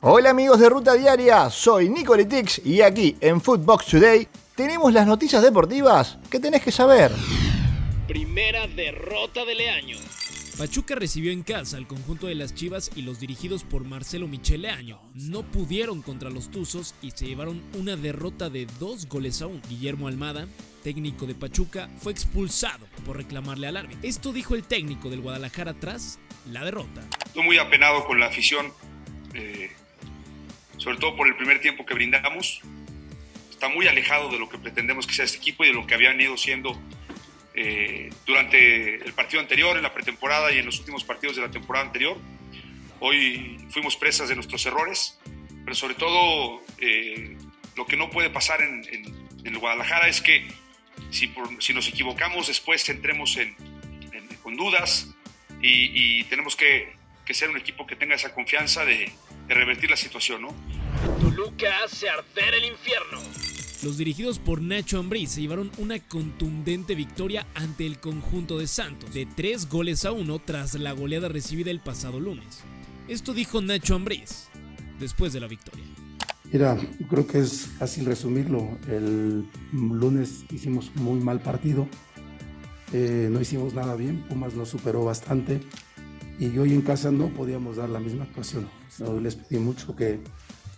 Hola amigos de Ruta Diaria, soy Nicolitix y aquí en Footbox Today tenemos las noticias deportivas que tenés que saber. Primera derrota del año. Pachuca recibió en casa al conjunto de las Chivas y los dirigidos por Marcelo Michele Año. No pudieron contra los Tuzos y se llevaron una derrota de dos goles a uno. Guillermo Almada, técnico de Pachuca, fue expulsado por reclamarle al árbitro. Esto dijo el técnico del Guadalajara tras la derrota. Estoy muy apenado con la afición, eh, sobre todo por el primer tiempo que brindamos. Está muy alejado de lo que pretendemos que sea este equipo y de lo que habían ido siendo eh, durante el partido anterior, en la pretemporada y en los últimos partidos de la temporada anterior. Hoy fuimos presas de nuestros errores, pero sobre todo eh, lo que no puede pasar en, el Guadalajara es que si, si, nos equivocamos después entremos en, con dudas y, tenemos que, que, ser un equipo que tenga esa confianza de, de revertir la situación. ¿no? Toluca hace arder el infierno. Los dirigidos por Nacho Ambriz se llevaron una contundente victoria ante el conjunto de Santos, de tres goles a uno tras la goleada recibida el pasado lunes. Esto dijo Nacho Ambriz después de la victoria. Mira, creo que es fácil resumirlo. El lunes hicimos muy mal partido, eh, no hicimos nada bien, Pumas nos superó bastante y hoy en casa no podíamos dar la misma actuación. Hoy les pedí mucho que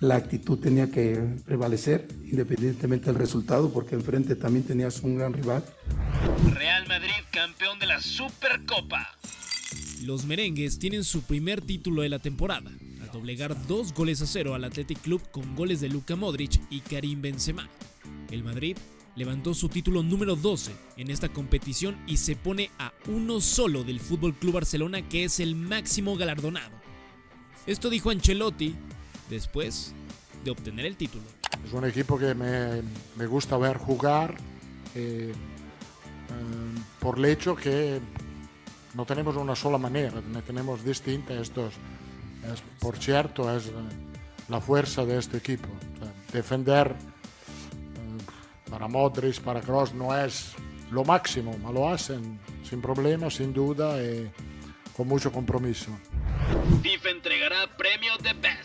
la actitud tenía que prevalecer independientemente del resultado porque enfrente también tenías un gran rival. Real Madrid campeón de la Supercopa. Los merengues tienen su primer título de la temporada, al doblegar dos goles a cero al Athletic Club con goles de Luka Modric y Karim Benzema. El Madrid levantó su título número 12 en esta competición y se pone a uno solo del Fútbol Club Barcelona que es el máximo galardonado. Esto dijo Ancelotti después de obtener el título. Es un equipo que me, me gusta ver jugar eh, eh, por el hecho que no tenemos una sola manera, tenemos distintas. Esto es, por cierto, es la fuerza de este equipo. defender eh, para Modric, para Kroos no es lo máximo, pero lo hacen sin problema, sin duda y con mucho compromiso. FIFA entregará premio de Best.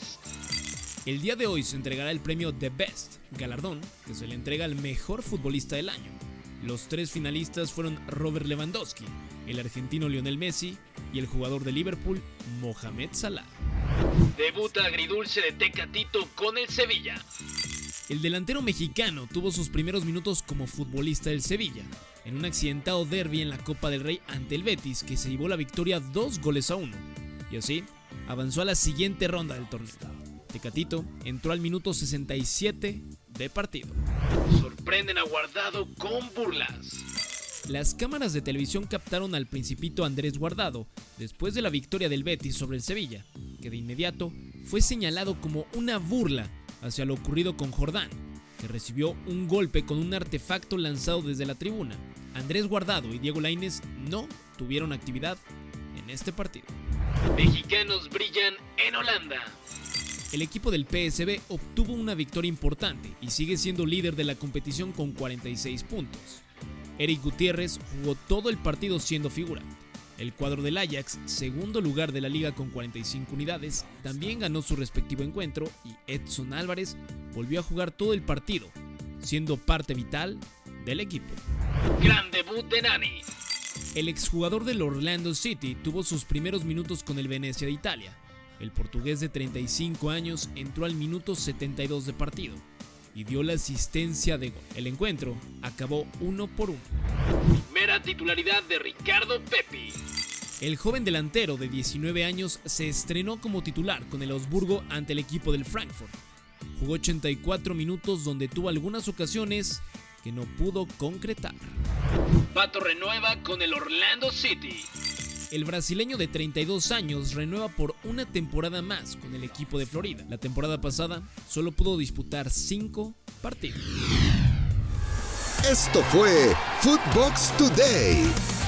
El día de hoy se entregará el premio The Best, galardón que se le entrega al mejor futbolista del año. Los tres finalistas fueron Robert Lewandowski, el argentino Lionel Messi y el jugador de Liverpool Mohamed Salah. Debuta agridulce de Tecatito con el Sevilla. El delantero mexicano tuvo sus primeros minutos como futbolista del Sevilla, en un accidentado derby en la Copa del Rey ante el Betis que se llevó la victoria dos goles a uno, y así avanzó a la siguiente ronda del torneo. Tecatito entró al minuto 67 de partido. Sorprenden a Guardado con burlas. Las cámaras de televisión captaron al principito Andrés Guardado después de la victoria del Betis sobre el Sevilla, que de inmediato fue señalado como una burla hacia lo ocurrido con Jordán, que recibió un golpe con un artefacto lanzado desde la tribuna. Andrés Guardado y Diego Lainez no tuvieron actividad en este partido. Mexicanos brillan en Holanda el equipo del PSB obtuvo una victoria importante y sigue siendo líder de la competición con 46 puntos. Eric Gutiérrez jugó todo el partido siendo figura. El cuadro del Ajax, segundo lugar de la liga con 45 unidades, también ganó su respectivo encuentro y Edson Álvarez volvió a jugar todo el partido, siendo parte vital del equipo. Gran debut de Nani. El exjugador del Orlando City tuvo sus primeros minutos con el Venecia de Italia, el portugués de 35 años entró al minuto 72 de partido y dio la asistencia de gol. El encuentro acabó uno por uno. Primera titularidad de Ricardo Pepi. El joven delantero de 19 años se estrenó como titular con el Augsburgo ante el equipo del Frankfurt. Jugó 84 minutos donde tuvo algunas ocasiones que no pudo concretar. Pato renueva con el Orlando City. El brasileño de 32 años renueva por una temporada más con el equipo de Florida. La temporada pasada solo pudo disputar 5 partidos. Esto fue Footbox Today.